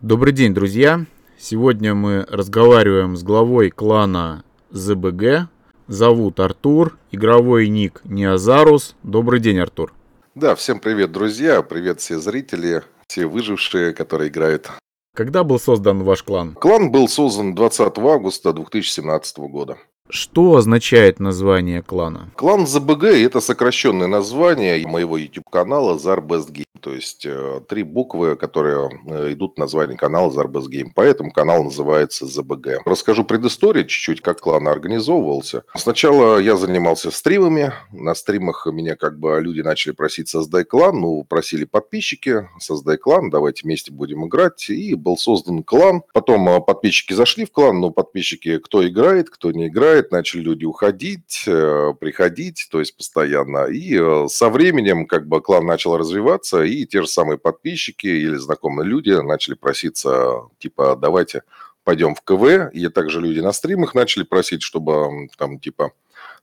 Добрый день, друзья! Сегодня мы разговариваем с главой клана ЗБГ. Зовут Артур, игровой ник Неозарус. Добрый день, Артур. Да, всем привет, друзья, привет все зрители, все выжившие, которые играют. Когда был создан ваш клан? Клан был создан 20 августа 2017 года. Что означает название клана? Клан ЗБГ – это сокращенное название моего YouTube-канала Zar Best Game. То есть э, три буквы, которые э, идут в название канала Zar Best Game. Поэтому канал называется ЗБГ. Расскажу предысторию чуть-чуть, как клан организовывался. Сначала я занимался стримами. На стримах меня как бы люди начали просить «создай клан». Ну, просили подписчики «создай клан, давайте вместе будем играть». И был создан клан. Потом э, подписчики зашли в клан, но подписчики кто играет, кто не играет начали люди уходить, приходить, то есть постоянно. И со временем как бы клан начал развиваться, и те же самые подписчики или знакомые люди начали проситься, типа, давайте пойдем в КВ, и также люди на стримах начали просить, чтобы там, типа,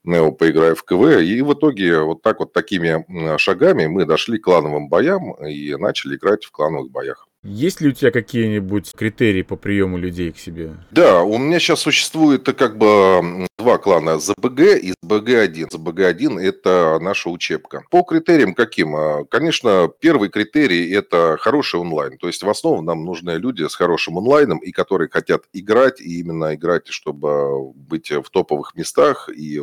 Нео поиграю в КВ, и в итоге вот так вот такими шагами мы дошли к клановым боям и начали играть в клановых боях. Есть ли у тебя какие-нибудь критерии по приему людей к себе? Да, у меня сейчас существует как бы два клана ЗБГ и ЗБГ-1. ЗБГ-1 – это наша учебка. По критериям каким? А, конечно, первый критерий – это хороший онлайн. То есть в основном нам нужны люди с хорошим онлайном и которые хотят играть, и именно играть, чтобы быть в топовых местах и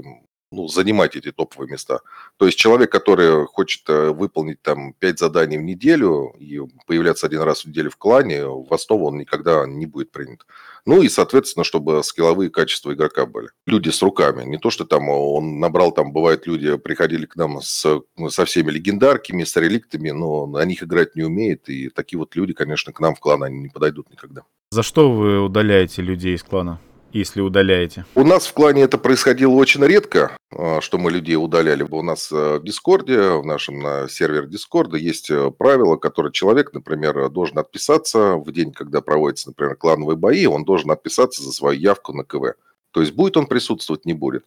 ну, занимать эти топовые места. То есть человек, который хочет э, выполнить там 5 заданий в неделю и появляться один раз в неделю в клане, в основу он никогда не будет принят. Ну и, соответственно, чтобы скилловые качества игрока были. Люди с руками. Не то, что там он набрал, там бывает люди приходили к нам с, со всеми легендарками, с реликтами, но на них играть не умеет. И такие вот люди, конечно, к нам в клан они не подойдут никогда. За что вы удаляете людей из клана? Если удаляете? У нас в клане это происходило очень редко, а, что мы людей удаляли. У нас э, в Дискорде, в нашем на сервере Дискорда есть э, правило, которое человек, например, должен отписаться в день, когда проводятся, например, клановые бои, он должен отписаться за свою явку на КВ. То есть будет он присутствовать, не будет.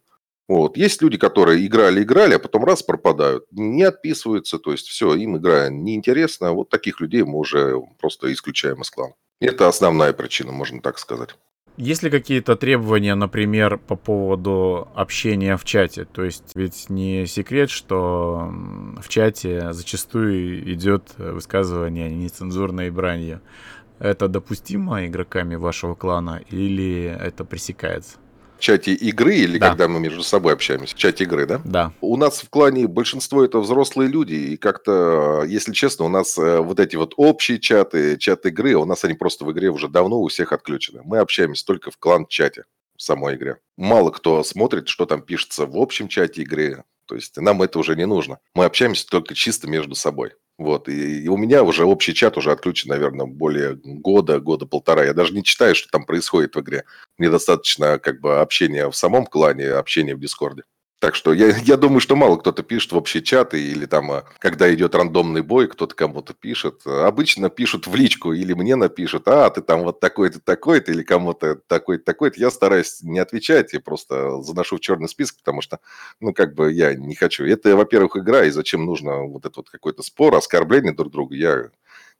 Вот. Есть люди, которые играли-играли, а потом раз пропадают, не отписываются, то есть все, им игра неинтересна. Вот таких людей мы уже просто исключаем из клана. Это основная причина, можно так сказать. Есть ли какие-то требования, например, по поводу общения в чате? То есть ведь не секрет, что в чате зачастую идет высказывание нецензурной бранью. Это допустимо игроками вашего клана или это пресекается? В чате игры или да. когда мы между собой общаемся? В чате игры, да? Да. У нас в клане большинство это взрослые люди, и как-то, если честно, у нас э, вот эти вот общие чаты, чат игры, у нас они просто в игре уже давно у всех отключены. Мы общаемся только в клан-чате в самой игре. Мало кто смотрит, что там пишется в общем чате игры. То есть нам это уже не нужно. Мы общаемся только чисто между собой. Вот, и, у меня уже общий чат уже отключен, наверное, более года, года полтора. Я даже не читаю, что там происходит в игре. Мне достаточно как бы общения в самом клане, общения в Дискорде. Так что я, я думаю, что мало кто-то пишет в общие чаты или там, а, когда идет рандомный бой, кто-то кому-то пишет. Обычно пишут в личку или мне напишут, а, ты там вот такой-то, такой-то, или кому-то такой-то, такой-то. Я стараюсь не отвечать, я просто заношу в черный список, потому что, ну, как бы я не хочу. Это, во-первых, игра, и зачем нужно вот этот вот какой-то спор, оскорбление друг друга. Я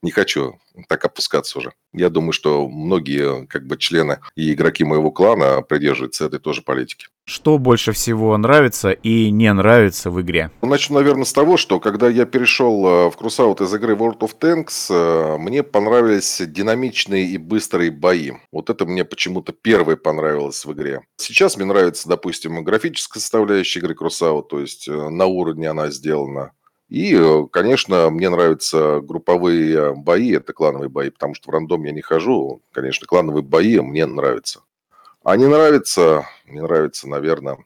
не хочу так опускаться уже. Я думаю, что многие как бы члены и игроки моего клана придерживаются этой тоже политики. Что больше всего нравится и не нравится в игре? Начну, наверное, с того, что когда я перешел э, в Крусаут из игры World of Tanks, э, мне понравились динамичные и быстрые бои. Вот это мне почему-то первое понравилось в игре. Сейчас мне нравится, допустим, графическая составляющая игры Крусаут, то есть э, на уровне она сделана. И, э, конечно, мне нравятся групповые бои, это клановые бои, потому что в рандом я не хожу. Конечно, клановые бои мне нравятся. А не нравится, не нравится, наверное,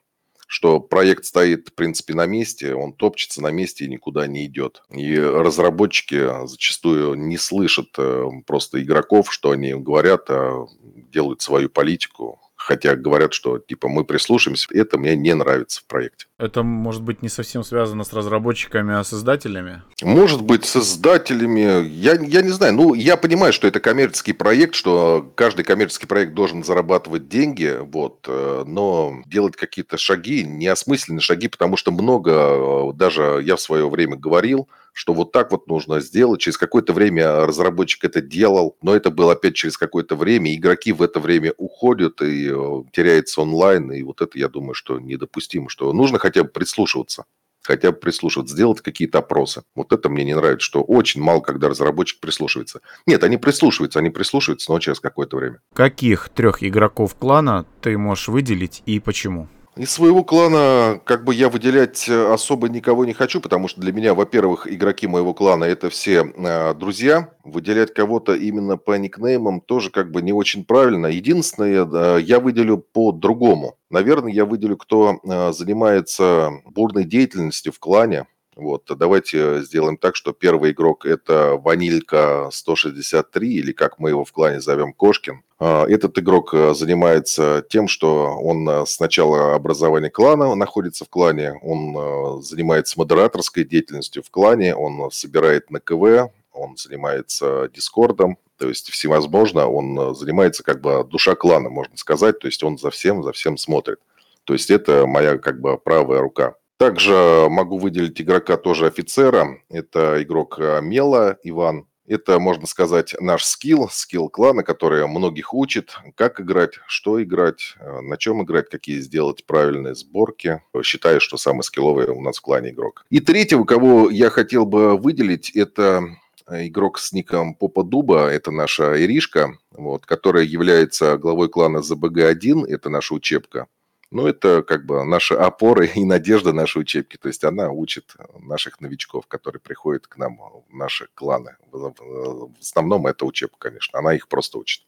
что проект стоит, в принципе, на месте, он топчется на месте и никуда не идет. И разработчики зачастую не слышат э, просто игроков, что они говорят, а делают свою политику, хотя говорят, что типа мы прислушаемся, это мне не нравится в проекте. Это может быть не совсем связано с разработчиками, а с издателями? Может быть, с издателями. Я, я не знаю. Ну, я понимаю, что это коммерческий проект, что каждый коммерческий проект должен зарабатывать деньги, вот, э, но делать какие-то шаги, неосмысленные шаги, потому что много, э, даже я в свое время говорил, что вот так вот нужно сделать. Через какое-то время разработчик это делал, но это было опять через какое-то время. Игроки в это время уходят и э, теряется онлайн, и вот это, я думаю, что недопустимо, что нужно хотя бы прислушиваться хотя бы прислушиваться, сделать какие-то опросы. Вот это мне не нравится, что очень мало, когда разработчик прислушивается. Нет, они прислушиваются, они прислушиваются, но через какое-то время. Каких трех игроков клана ты можешь выделить и почему? Из своего клана как бы я выделять э, особо никого не хочу, потому что для меня, во-первых, игроки моего клана это все э, друзья. Выделять кого-то именно по никнеймам тоже как бы не очень правильно. Единственное, э, я выделю по-другому. Наверное, я выделю, кто э, занимается бурной деятельностью в клане. Вот, давайте сделаем так, что первый игрок это Ванилька 163, или как мы его в клане зовем, Кошкин. А, этот игрок э, занимается тем, что он э, с начала образования клана находится в клане, он э, занимается модераторской деятельностью в клане, он собирает на КВ, он занимается дискордом, то есть всевозможно, он занимается как бы душа клана, можно сказать, то есть он за всем, за всем смотрит. То есть это моя как бы правая рука. Также могу выделить игрока тоже офицера, это игрок Мела Иван, это, можно сказать, наш скилл, скилл клана, который многих учит, как играть, что играть, э, на чем играть, какие сделать правильные сборки. Считаю, что самый скилловый у нас в клане игрок. И третьего, кого я хотел бы выделить, это игрок с ником Попа Дуба, это наша Иришка, вот, которая является главой клана ЗБГ-1, это наша учебка. Ну, это как бы наши опоры и надежда нашей учебки. То есть она учит наших новичков, которые приходят к нам в наши кланы. В основном это учебка, конечно. Она их просто учит.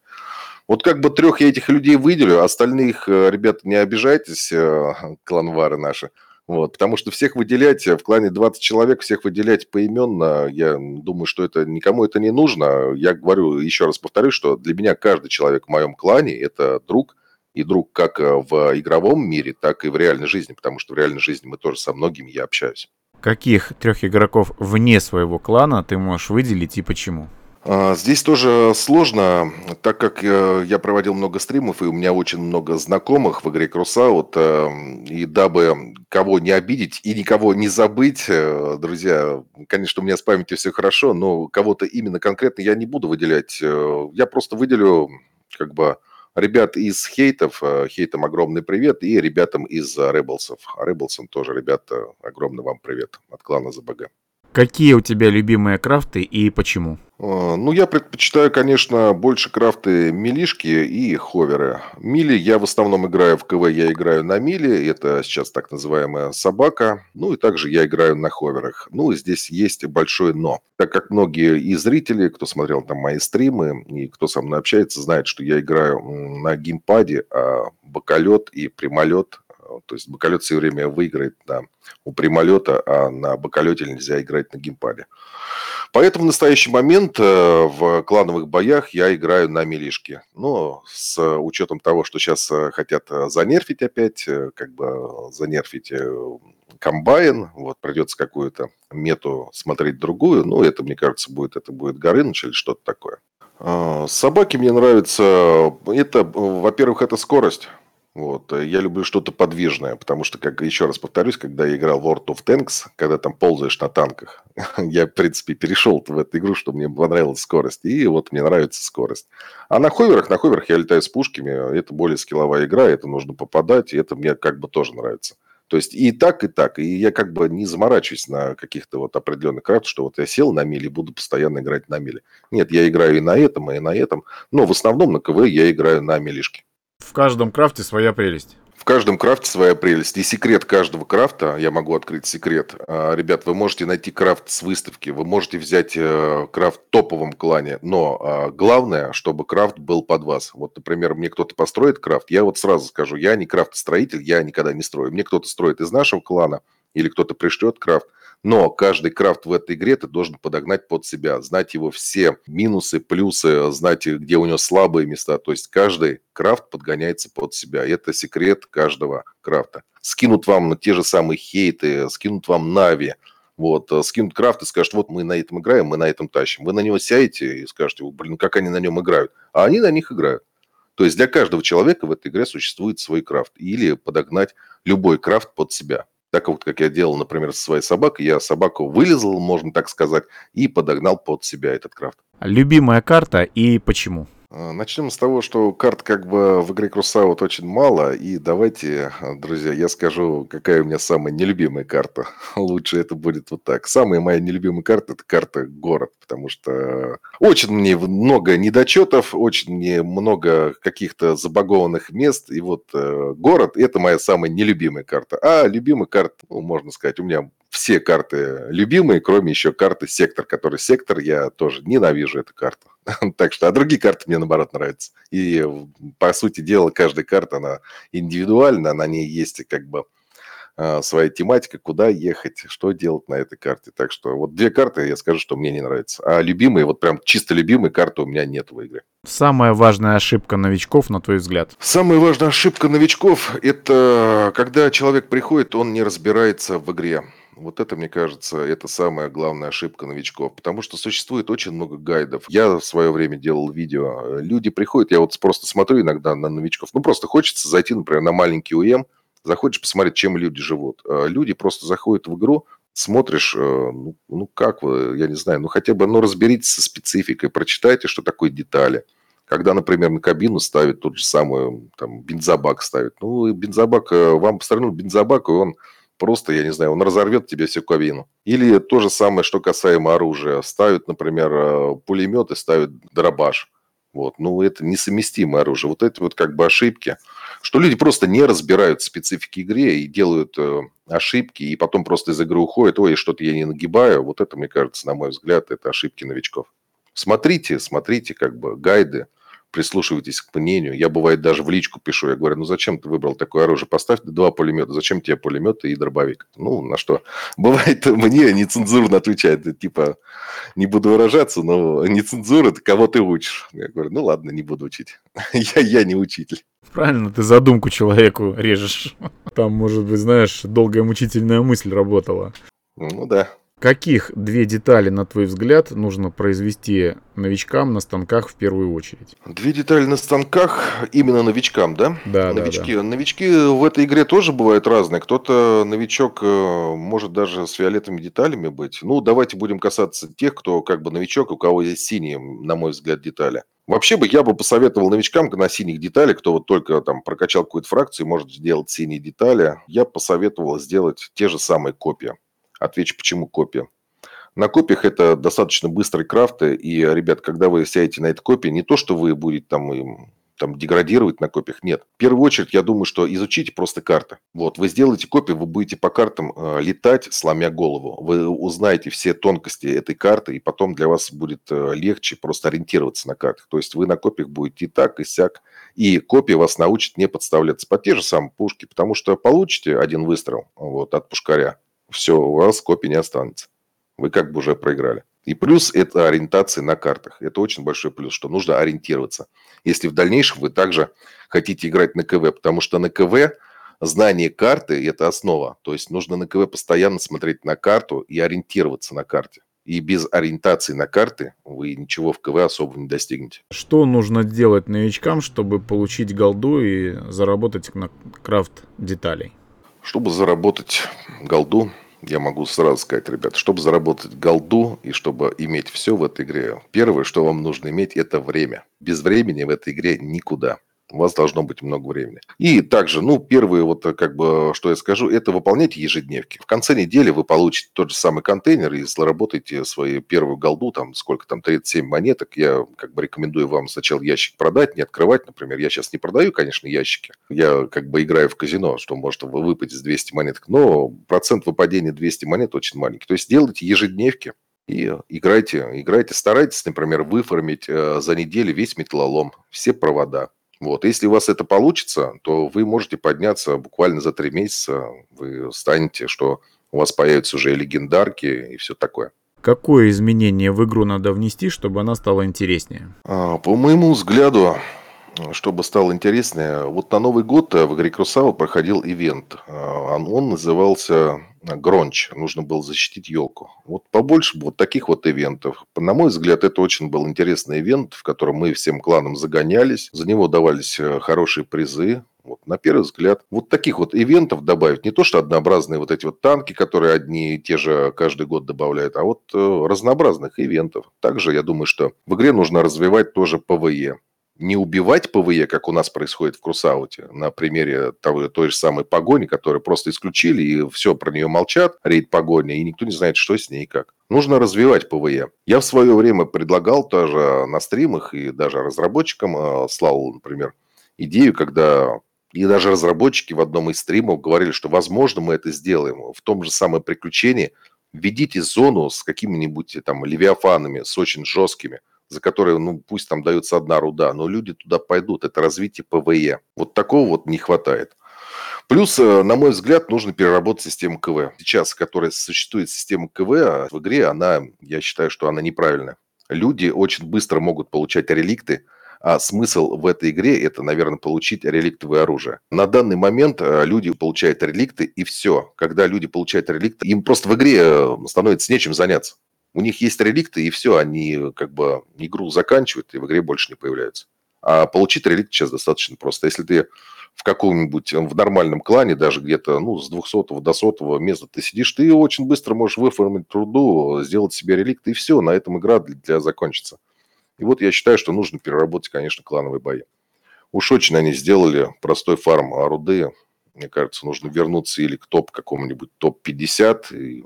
Вот как бы трех я этих людей выделю, остальных, э, ребят, не обижайтесь, э, кланвары наши. Вот, потому что всех выделять, в клане 20 человек, всех выделять поименно, я думаю, что это никому это не нужно. Я говорю, еще раз повторюсь, что для меня каждый человек в моем клане – это друг – и друг как э, в игровом мире, так и в реальной жизни, потому что в реальной жизни мы тоже со многими я общаюсь. Каких трех игроков вне своего клана ты можешь выделить и почему? А, здесь тоже сложно, так как э, я проводил много стримов, и у меня очень много знакомых в игре Крусаут, эм, и дабы кого не обидеть и никого не забыть, э, друзья, конечно, у меня с памятью все хорошо, но кого-то именно конкретно я не буду выделять. Я просто выделю как бы ребят из хейтов, э, хейтам огромный привет, и ребятам из Rebelsов. Rebelsам тоже, ребята, огромный вам привет от клана ЗБГ. Какие у тебя любимые крафты и почему? А, ну, я предпочитаю, конечно, больше крафты милишки и ховеры. Мили я в основном играю в КВ, я играю на мили, это сейчас так называемая собака. Ну, и также я играю на ховерах. Ну, здесь есть большое но. Так как многие и зрители, кто смотрел там мои стримы, и кто со мной общается, знает, что я играю на геймпаде, а боколет и прямолет то есть боколет все время выиграет на, у прямолета, а на боколете нельзя играть на геймпаде. Поэтому в настоящий момент э, в клановых боях я играю на милишке. Но с учетом того, что сейчас э, хотят э, занерфить опять, как бы занерфить комбайн, вот придется какую-то мету смотреть другую, ну, это, мне кажется, будет, это будет Горыныч или что-то такое. А, собаки мне нравятся, это, во-первых, это скорость. Вот. Э, я люблю что-то подвижное, потому что, как еще раз повторюсь, когда я играл в World of Tanks, когда там ползаешь на танках, я, в принципе, перешел в эту игру, что мне понравилась скорость, и вот мне нравится скорость. А на ховерах, на ховерах я летаю с пушками, это более скилловая игра, это нужно попадать, и это мне как бы тоже нравится. То есть и так, и так. И я как бы не заморачиваюсь на каких-то вот определенных крафтах, что вот я сел на миле и буду постоянно играть на миле. Нет, я играю и на этом, и на этом. Но в основном на КВ я играю на милишке. В каждом крафте своя прелесть. В каждом крафте своя прелесть. И секрет каждого крафта, я могу открыть секрет. А, ребят, вы можете найти крафт с выставки, вы можете взять э, крафт в топовом клане, но а, главное, чтобы крафт был под вас. Вот, например, мне кто-то построит крафт, я вот сразу скажу, я не крафт-строитель, я никогда не строю. Мне кто-то строит из нашего клана, или кто-то пришлет крафт, но каждый крафт в этой игре ты должен подогнать под себя, знать его все минусы, плюсы, знать, где у него слабые места. То есть каждый крафт подгоняется под себя. Это секрет каждого крафта. Скинут вам те же самые хейты, скинут вам нави, вот, э, скинут крафт и скажут, вот мы на этом играем, мы на этом тащим. Вы на него сядете и скажете, блин, как они на нем играют. А они на них играют. То есть для каждого человека в этой игре существует свой крафт. Или подогнать любой крафт под себя. Так вот, как я делал, например, со своей собакой, я собаку вылезал, можно так сказать, и подогнал под себя этот крафт. Любимая карта и почему? А, начнем с того, что карт как бы в игре Крусаут очень мало. И давайте, друзья, я скажу, какая у меня самая нелюбимая карта. Лучше это будет вот так. Самая моя нелюбимая карта – это карта «Город». Потому что очень мне много недочетов, очень мне много каких-то забагованных мест. И вот э, «Город» – это моя самая нелюбимая карта. А любимая карта, ну, можно сказать, у меня все карты любимые, кроме еще карты «Сектор», который «Сектор» я тоже ненавижу эту карту. так что, а другие карты мне, наоборот, нравятся. И, по сути дела, каждая карта, она индивидуальна, на ней есть как бы а, своя тематика, куда ехать, что делать на этой карте. Так что вот две карты, я скажу, что мне не нравятся. А любимые, вот прям чисто любимые карты у меня нет в игре. Самая важная ошибка новичков, на твой взгляд? Самая важная ошибка новичков – это когда человек приходит, он не разбирается в игре. Вот это, мне кажется, это самая главная ошибка новичков, потому что существует очень много гайдов. Я в свое время делал видео. Люди приходят, я вот просто смотрю иногда на новичков, ну просто хочется зайти, например, на маленький УМ, заходишь посмотреть, чем люди живут. А люди просто заходят в игру, смотришь, э, ну, ну как вы, я не знаю, ну хотя бы, ну разберитесь со спецификой, прочитайте, что такое детали. Когда, например, на кабину ставят тот же самый, там, бензобак ставит. Ну, бензобак, э, вам по бензобак, и он просто, я не знаю, он разорвет тебе всю кабину. Или то же самое, что касаемо оружия. Ставят, например, э, пулемет и ставят дробаш. Вот. Ну, это несовместимое оружие. Вот это вот как бы ошибки. Что люди просто не разбирают специфики игры и делают э, ошибки, и потом просто из игры уходят, ой, что-то я не нагибаю. Вот это, мне кажется, на мой взгляд, это ошибки новичков. Смотрите, смотрите как бы гайды, прислушивайтесь к мнению. Я, бывает, даже в личку пишу. Я говорю, ну зачем ты выбрал такое оружие? Поставь два пулемета. Зачем тебе пулемет и дробовик? Ну, на что? Бывает, мне нецензурно отвечает. Типа, не буду выражаться, но нецензура, это кого ты учишь? Я говорю, ну ладно, не буду учить. я, я не учитель. Правильно, ты задумку человеку режешь. Там, может быть, знаешь, долгая мучительная мысль работала. Ну да. Каких две детали, на твой взгляд, нужно произвести новичкам на станках в первую очередь? Две детали на станках именно новичкам, да? Да, Новички. да, да. Новички в этой игре тоже бывают разные. Кто-то новичок э, может даже с фиолетовыми деталями быть. Ну, давайте будем касаться тех, кто как бы новичок, у кого есть синие, на мой взгляд, детали. Вообще бы я бы посоветовал новичкам на синих деталях, кто вот только там прокачал какую-то фракцию, может сделать синие детали, я посоветовал сделать те же самые копии. Отвечу, почему копия. На копиях это достаточно быстрые крафты, и, ребят, когда вы сядете на этой копии, не то, что вы будете там там деградировать на копиях. Нет. В первую очередь, я думаю, что изучите просто карты. Вот, вы сделаете копию, вы будете по картам э, летать, сломя голову. Вы узнаете все тонкости этой карты, и потом для вас будет э, легче просто ориентироваться на картах. То есть вы на копиях будете и так, и сяк. И копия вас научит не подставляться под те же самые пушки, потому что получите один выстрел вот, от пушкаря, все, у вас копий не останется. Вы как бы уже проиграли. И плюс это ориентация на картах. Это очень большой плюс, что нужно ориентироваться. Если в дальнейшем вы также хотите играть на КВ, потому что на КВ знание карты – это основа. То есть нужно на КВ постоянно смотреть на карту и ориентироваться на карте. И без ориентации на карты вы ничего в КВ особо не достигнете. Что нужно делать новичкам, чтобы получить голду и заработать на крафт деталей? Чтобы заработать голду, я могу сразу сказать, ребят, чтобы заработать голду и чтобы иметь все в этой игре, первое, что вам нужно иметь, это время. Без времени в этой игре никуда у вас должно быть много времени. И также, ну, первое, вот как бы, что я скажу, это выполняйте ежедневки. В конце недели вы получите тот же самый контейнер и заработаете свою первую голду, там, сколько там, 37 монеток. Я как бы рекомендую вам сначала ящик продать, не открывать, например. Я сейчас не продаю, конечно, ящики. Я как бы играю в казино, что может выпасть с 200 монеток, но процент выпадения 200 монет очень маленький. То есть делайте ежедневки, и играйте, играйте, старайтесь, например, выформить э, за неделю весь металлолом, все провода. Вот. Если у вас это получится, то вы можете подняться буквально за три месяца. Вы станете, что у вас появятся уже легендарки и все такое. Какое изменение в игру надо внести, чтобы она стала интереснее? А, по моему взгляду, чтобы стало интереснее, вот на Новый год э, в игре Крусава проходил ивент. А, он назывался Гронч. Нужно было защитить елку. Вот побольше вот таких вот ивентов. На мой взгляд, это очень был интересный ивент, в котором мы всем кланом загонялись. За него давались э, хорошие призы. Вот, на первый взгляд, вот таких вот ивентов добавить, не то что однообразные вот эти вот танки, которые одни и те же каждый год добавляют, а вот э, разнообразных ивентов. Также я думаю, что в игре нужно развивать тоже PvE не убивать PvE, как у нас происходит в Кроссауте, на примере того, той же самой погони, которую просто исключили, и все про нее молчат, рейд погони, и никто не знает, что с ней и как. Нужно развивать PvE. Я в свое время предлагал тоже на стримах и даже разработчикам э, слал, например, идею, когда и даже разработчики в одном из стримов говорили, что возможно мы это сделаем в том же самом приключении. Введите зону с какими-нибудь там левиафанами, с очень жесткими – за которые, ну, пусть там дается одна руда, но люди туда пойдут. Это развитие PvE. Вот такого вот не хватает. Плюс, э, на мой взгляд, нужно переработать систему КВ. Сейчас, которая существует система КВ а в игре, она, я считаю, что она неправильная. Люди очень быстро могут получать реликты, а смысл в этой игре – это, наверное, получить реликтовое оружие. На данный момент э, люди получают реликты, и все. Когда люди получают реликты, им просто в игре э, становится нечем заняться. У них есть реликты, и все, они как бы игру заканчивают, и в игре больше не появляются. А получить реликт сейчас достаточно просто. Если ты в каком-нибудь, в нормальном клане, даже где-то, ну, с 200 до 100 места ты сидишь, ты очень быстро можешь выформить труду, сделать себе реликт, и все, на этом игра для, для закончится. И вот я считаю, что нужно переработать, конечно, клановые бои. Уж очень они сделали простой фарм руды. Мне кажется, нужно вернуться или к топ какому-нибудь топ-50, и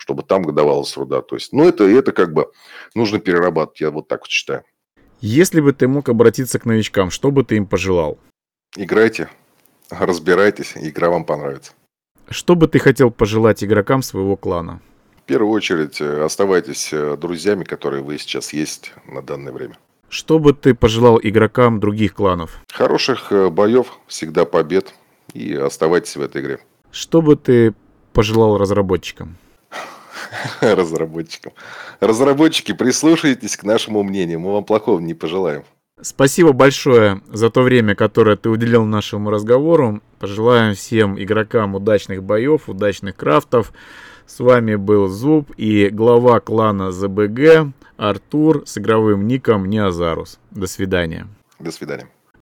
чтобы там давалась руда. То есть, ну, это, это как бы нужно перерабатывать, я вот так вот считаю. Если бы ты мог обратиться к новичкам, что бы ты им пожелал? Играйте, разбирайтесь, игра вам понравится. Что бы ты хотел пожелать игрокам своего клана? В первую очередь, э, оставайтесь э, друзьями, которые вы сейчас есть на данное время. Что бы ты пожелал игрокам других кланов? Хороших э, боев, всегда побед и оставайтесь в этой игре. Что бы ты пожелал разработчикам? разработчикам. Разработчики, прислушайтесь к нашему мнению. Мы вам плохого не пожелаем. Спасибо большое за то время, которое ты уделил нашему разговору. Пожелаем всем игрокам удачных боев, удачных крафтов. С вами был Зуб и глава клана ЗБГ Артур с игровым ником Неозарус. До свидания. До свидания.